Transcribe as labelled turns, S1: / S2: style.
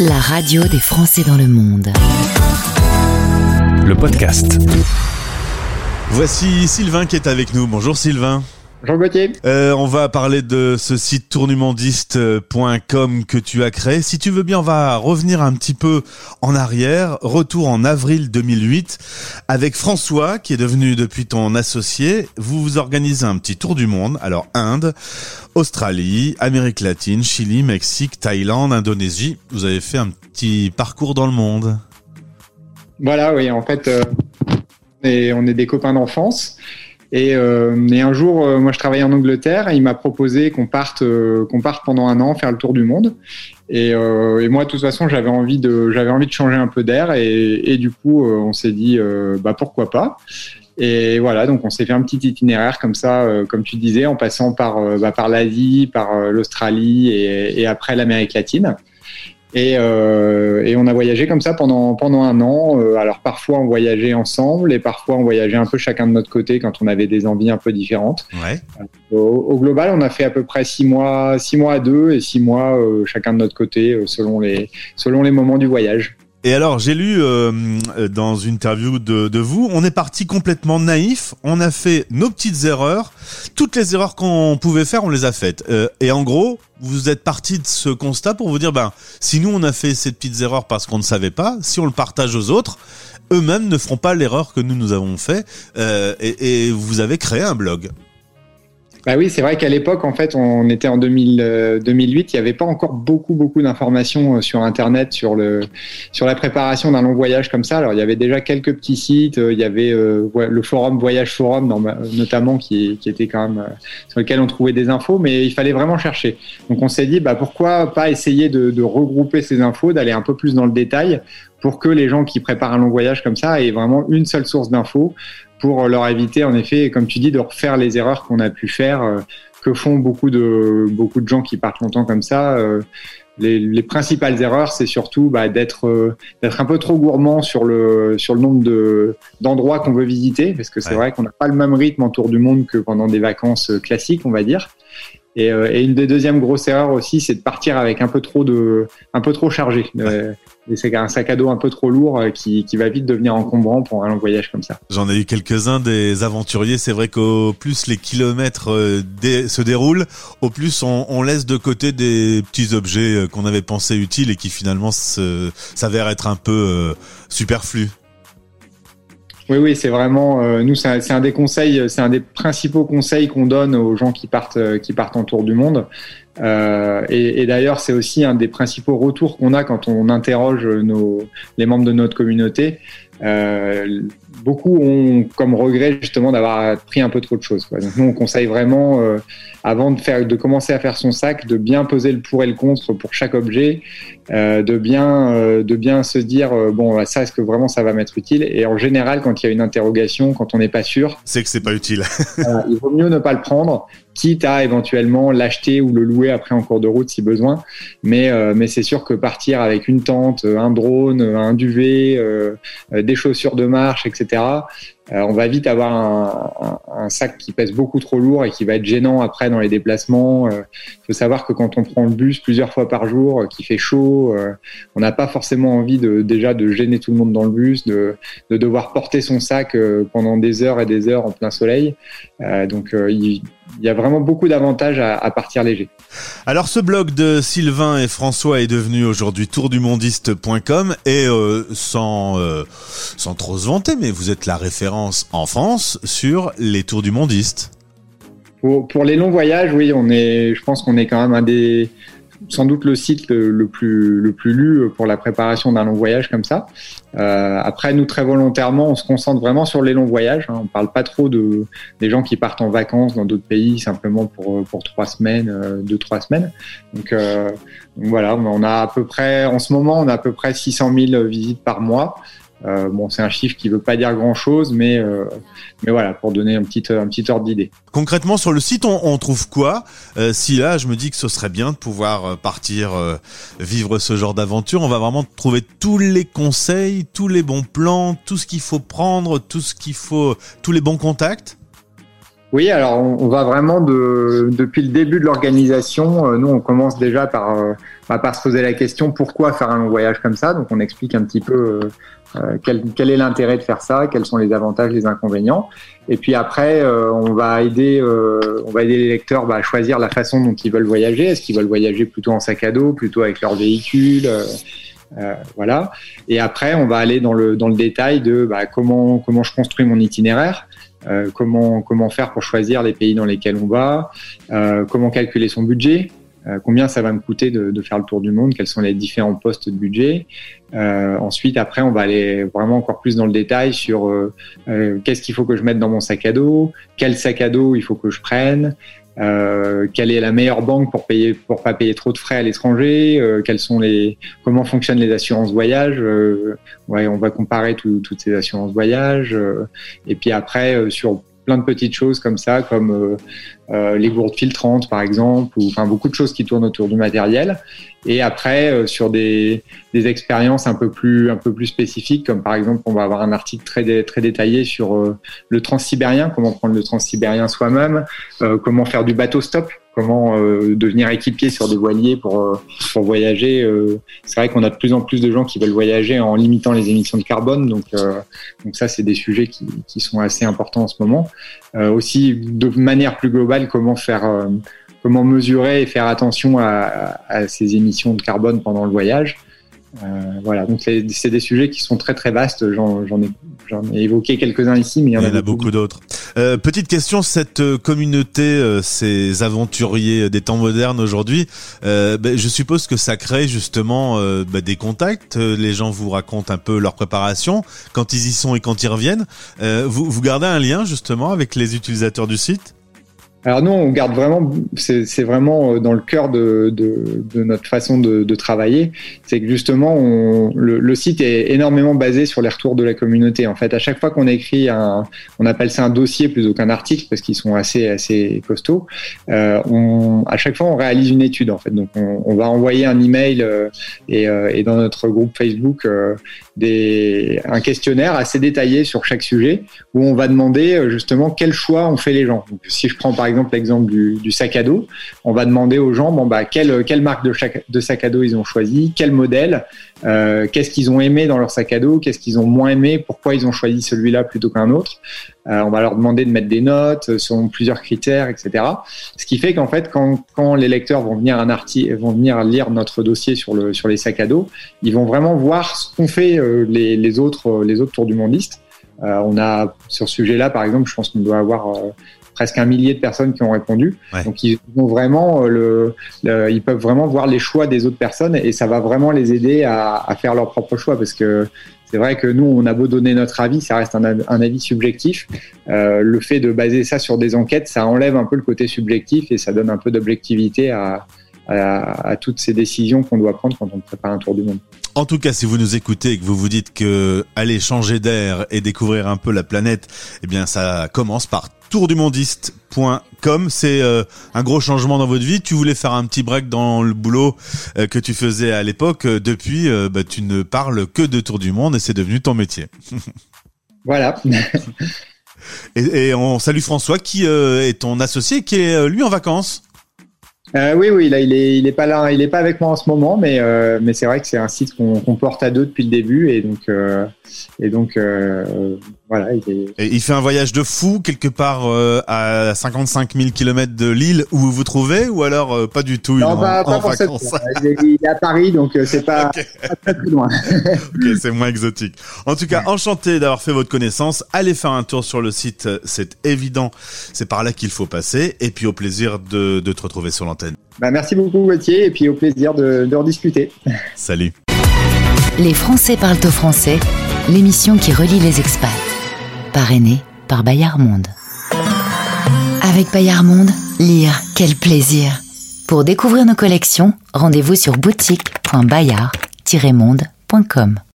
S1: La radio des Français dans le monde.
S2: Le podcast.
S3: Voici Sylvain qui est avec nous. Bonjour Sylvain.
S4: Jean Gauthier.
S3: Euh, on va parler de ce site tournumondiste.com que tu as créé. Si tu veux bien, on va revenir un petit peu en arrière. Retour en avril 2008 avec François qui est devenu depuis ton associé. Vous vous organisez un petit tour du monde. Alors Inde, Australie, Amérique latine, Chili, Mexique, Thaïlande, Indonésie. Vous avez fait un petit parcours dans le monde.
S4: Voilà, oui. En fait, euh, on, est, on est des copains d'enfance. Et, euh, et, un jour, euh, moi, je travaillais en Angleterre et il m'a proposé qu'on parte, euh, qu'on parte pendant un an faire le tour du monde. Et, euh, et moi, de toute façon, j'avais envie de, j'avais envie de changer un peu d'air et, et, du coup, on s'est dit, bah pourquoi pas. Et voilà, donc on s'est fait un petit itinéraire comme ça, comme tu disais, en passant par, bah, par l'Asie, par l'Australie et après l'Amérique latine. Et, euh, et, on a voyagé comme ça pendant, pendant un an. Euh, alors parfois on voyageait ensemble et parfois on voyageait un peu chacun de notre côté quand on avait des envies un peu différentes.
S3: Ouais.
S4: Euh, au, au, global, on a fait à peu près six mois, six mois à deux et six mois euh, chacun de notre côté selon les, selon les moments du voyage.
S3: Et alors, j'ai lu euh, dans une interview de, de, vous, on est parti complètement naïf, on a fait nos petites erreurs, toutes les erreurs qu'on pouvait faire, on les a faites. Euh, et en gros, vous êtes parti de ce constat pour vous dire, ben, si nous on a fait ces petites erreurs parce qu'on ne savait pas, si on le partage aux autres, eux-mêmes ne feront pas l'erreur que nous nous avons fait. Euh, et, et vous avez créé un blog.
S4: Bah oui, c'est vrai qu'à l'époque, en fait, on était en 2000, euh, 2008, il n'y avait pas encore beaucoup, beaucoup d'informations euh, sur Internet sur le sur la préparation d'un long voyage comme ça. Alors, il y avait déjà quelques petits sites, euh, il y avait le forum Voyage Forum, notamment, qui, était quand même sur lequel on trouvait des infos, mais il fallait vraiment chercher. Donc, on s'est dit, bah pourquoi pas essayer de regrouper ces infos, d'aller un peu plus dans le détail pour que les gens qui préparent un long voyage comme ça aient vraiment une seule source d'infos pour leur éviter, en effet, comme tu dis, de refaire les erreurs qu'on a pu faire, euh, que font beaucoup de, beaucoup de gens qui partent longtemps comme ça. Euh, les, les, principales erreurs, c'est surtout bah, d'être euh, d'être un peu trop gourmand sur le sur le nombre de d'endroits qu'on veut visiter, parce que c'est ouais. vrai qu'on n'a pas le même rythme en tour du monde que pendant des vacances classiques, on va dire. Et, euh, et, une des deuxièmes grosses erreurs aussi, c'est de partir avec un peu trop de, un peu trop chargé. C'est un sac à dos un peu trop lourd euh, qui, qui, va vite devenir encombrant pour un long voyage comme ça.
S3: J'en ai eu quelques-uns des aventuriers. C'est vrai qu'au plus les kilomètres euh, dé se déroulent, au plus on, on, laisse de côté des petits objets qu'on avait pensé utiles et qui finalement s'avèrent être un peu euh, superflus.
S4: Oui, oui, c'est vraiment euh, nous, c'est un, un, des conseils, c'est un des principaux conseils qu'on donne aux gens qui partent, euh, qui partent en tour du monde. Euh, et, d'ailleurs, c'est aussi un des principaux retours qu'on a quand on interroge nos, les membres de notre communauté. Euh, beaucoup ont comme regret justement d'avoir pris un peu trop de choses. Quoi. Donc nous, on conseille vraiment, euh, avant de, faire, de commencer à faire son sac, de bien peser le pour et le contre pour chaque objet, euh, de, bien, euh, de bien se dire, bon, ça, est-ce que vraiment ça va m'être utile? Et en général, quand il y a une interrogation, quand on n'est pas sûr...
S3: C'est que c'est pas utile.
S4: il vaut mieux ne pas le prendre, quitte à éventuellement l'acheter ou le louer après en cours de route si besoin. Mais, mais c'est sûr que partir avec une tente, un drone, un duvet, des chaussures de marche, etc., on va vite avoir un, sac qui pèse beaucoup trop lourd et qui va être gênant après dans les déplacements. Il faut savoir que quand on prend le bus plusieurs fois par jour, qu'il fait chaud, on n'a pas forcément envie de, déjà de gêner tout le monde dans le bus, de, de devoir porter son sac pendant des heures et des heures en plein soleil. donc il il y a vraiment beaucoup d'avantages à, à, partir léger.
S3: Alors ce blog de Sylvain et François est devenu aujourd'hui tourdumondiste.com et euh, sans, euh, sans trop se vanter, mais vous êtes la référence en France sur les tours du mondiste.
S4: Pour, pour les longs voyages, oui, on est, je pense qu'on est quand même un des, sans doute le site le, plus, le plus lu pour la préparation d'un long voyage comme ça. Euh, après, nous, très volontairement, on se concentre vraiment sur les longs voyages. Hein. On parle pas trop de, des gens qui partent en vacances dans d'autres pays simplement pour, pour trois semaines, euh, deux, trois semaines. Donc, euh, voilà, on a à peu près, en ce moment, on a à peu près 600 000 visites par mois. Euh, bon, c'est un chiffre qui veut pas dire grand chose, mais euh, mais voilà, pour donner un petit un petit ordre d'idée.
S3: Concrètement, sur le site, on, on trouve quoi? Euh, Si là, je me dis que ce serait bien de pouvoir partir vivre ce genre d'aventure, on va vraiment trouver tous les conseils, tous les bons plans, tout ce qu'il faut prendre, tout ce qu'il faut, tous les bons contacts?
S4: Oui, alors on, va vraiment de, depuis le début de l'organisation. nous, on commence déjà par va pas se poser la question pourquoi faire un long voyage comme ça? Donc on explique un petit peu euh, quel, quel, est l'intérêt de faire ça, quels sont les avantages, les inconvénients? Et puis après, euh, on va aider, euh, on va aider les lecteurs bah, à choisir la façon dont ils veulent voyager. Est-ce qu'ils veulent voyager plutôt en sac à dos, plutôt avec leur véhicule voilà. Et après, on va aller dans le dans le détail de bah, comment comment je construis mon itinéraire. comment comment faire pour choisir les pays dans lesquels on va, comment calculer son budget, euh, combien ça va me coûter de, faire le tour du monde, quels sont les différents postes de budget? Euh, ensuite, après, on va aller vraiment encore plus dans le détail sur euh, euh qu'est-ce qu'il faut que je mette dans mon sac à dos, quel sac à dos il faut que je prenne, euh, quelle est la meilleure banque pour payer pour pas payer trop de frais à l'étranger, quels sont les comment fonctionnent les assurances voyage? ouais, on va comparer toutes ces assurances voyage. et puis après, sur plein de petites choses comme ça, comme euh, euh, les gourdes filtrantes par exemple, ou enfin beaucoup de choses qui tournent autour du matériel. Et après euh, sur des, des expériences un peu plus un peu plus spécifiques, comme par exemple on va avoir un article très très détaillé sur le transsibérien, comment prendre le transsibérien soi-même, comment faire du bateau stop comment euh, devenir équipier sur des voiliers pour, euh, pour voyager. Euh, c'est vrai qu'on a de plus en plus de gens qui veulent voyager en limitant les émissions de carbone, donc, donc ça, c'est des sujets qui, qui, sont assez importants en ce moment. aussi, de manière plus globale, comment faire, comment mesurer et faire attention à, à, ces émissions de carbone pendant le voyage. Euh, voilà, donc c'est des sujets qui sont très très vastes. J'en ai, ai, évoqué quelques-uns ici, mais il y en,
S3: a, beaucoup, d'autres. Euh, petite question, cette euh, communauté, euh, ces aventuriers des temps modernes aujourd'hui, euh, ben, je suppose que ça crée justement ben, des contacts. Les gens vous racontent un peu leur préparation quand ils y sont et quand ils reviennent. vous, vous gardez un lien justement avec les utilisateurs du site?
S4: Alors nous, on garde vraiment, c'est vraiment euh, dans le cœur de, notre façon de, travailler, c'est que justement, le, site est énormément basé sur les retours de la communauté. En fait, à chaque fois qu'on écrit un, on appelle ça un dossier plutôt qu'un article parce qu'ils sont assez assez costauds. Euh, à chaque fois, on réalise une étude en fait. Donc, on, va envoyer un email euh, et, euh, dans notre groupe Facebook un questionnaire assez détaillé sur chaque sujet où on va demander justement quel choix ont fait les gens. Donc, si je prends par exemple exemple l'exemple du, sac à dos, on va demander aux gens bon bah quelle, quelle marque de, sac à dos ils ont choisi, quel modèle, euh, qu'est-ce qu'ils ont aimé dans leur sac à dos, qu'est-ce qu'ils ont moins aimé, pourquoi ils ont choisi celui-là plutôt qu'un autre. Euh, on va leur demander de mettre des notes sur plusieurs critères, etc. Ce qui fait qu'en fait, quand, quand, les lecteurs vont venir un article, vont venir lire notre dossier sur le sur les sacs à dos, ils vont vraiment voir ce qu'ont fait euh, les, autres les autres tours du mondiste. Euh, on a sur ce sujet-là, par exemple, je pense qu'on doit avoir euh, presque un millier de personnes qui ont répondu. Donc ils vont vraiment euh, le, ils peuvent vraiment voir les choix des autres personnes et ça va vraiment les aider à, à faire leur propre choix parce que c'est vrai que nous, on a beau donner notre avis, ça reste un, un avis subjectif. Euh, le fait de baser ça sur des enquêtes, ça enlève un peu le côté subjectif et ça donne un peu d'objectivité à, à, à, toutes ces décisions qu'on doit prendre quand on prépare un tour du monde.
S3: En tout cas, si vous nous écoutez et que vous vous dites que aller changer d'air et découvrir un peu la planète, eh bien, ça commence par tourdumondiste.com. C'est euh, un gros changement dans votre vie. Tu voulais faire un petit break dans le boulot euh, que tu faisais à l'époque. Depuis, euh, bah, tu ne parles que de Tour du Monde et c'est devenu ton métier.
S4: voilà.
S3: et, et, on salue François qui est ton associé, qui est lui en vacances.
S4: Euh, oui, oui, là, il est, il est pas là, il est pas avec moi en ce moment, mais, euh, mais c'est vrai que c'est un site qu'on porte à deux depuis le début, et donc, euh, et donc, voilà. Il, est...
S3: et il fait un voyage de fou quelque part euh, à 55 000 km de l'île où vous vous trouvez, ou alors euh, pas du tout.
S4: Non, pas, en, pas pour vacances. il, est, il, est, à Paris, donc c'est pas, okay. pas, très plus loin.
S3: ok, c'est moins exotique. En tout cas, enchanté d'avoir fait votre connaissance. Allez faire un tour sur le site, c'est évident. C'est par là qu'il faut passer, et puis au plaisir de, de te retrouver sur l'antenne.
S4: Bah, merci beaucoup Gauthier et puis au plaisir de, de rediscuter.
S3: Salut.
S1: Les Français parlent au français, l'émission qui relie les expats. Parrainée par Bayard Monde. Avec Bayard Monde, lire, quel plaisir. Pour découvrir nos collections, rendez-vous sur boutique.bayard-monde.com.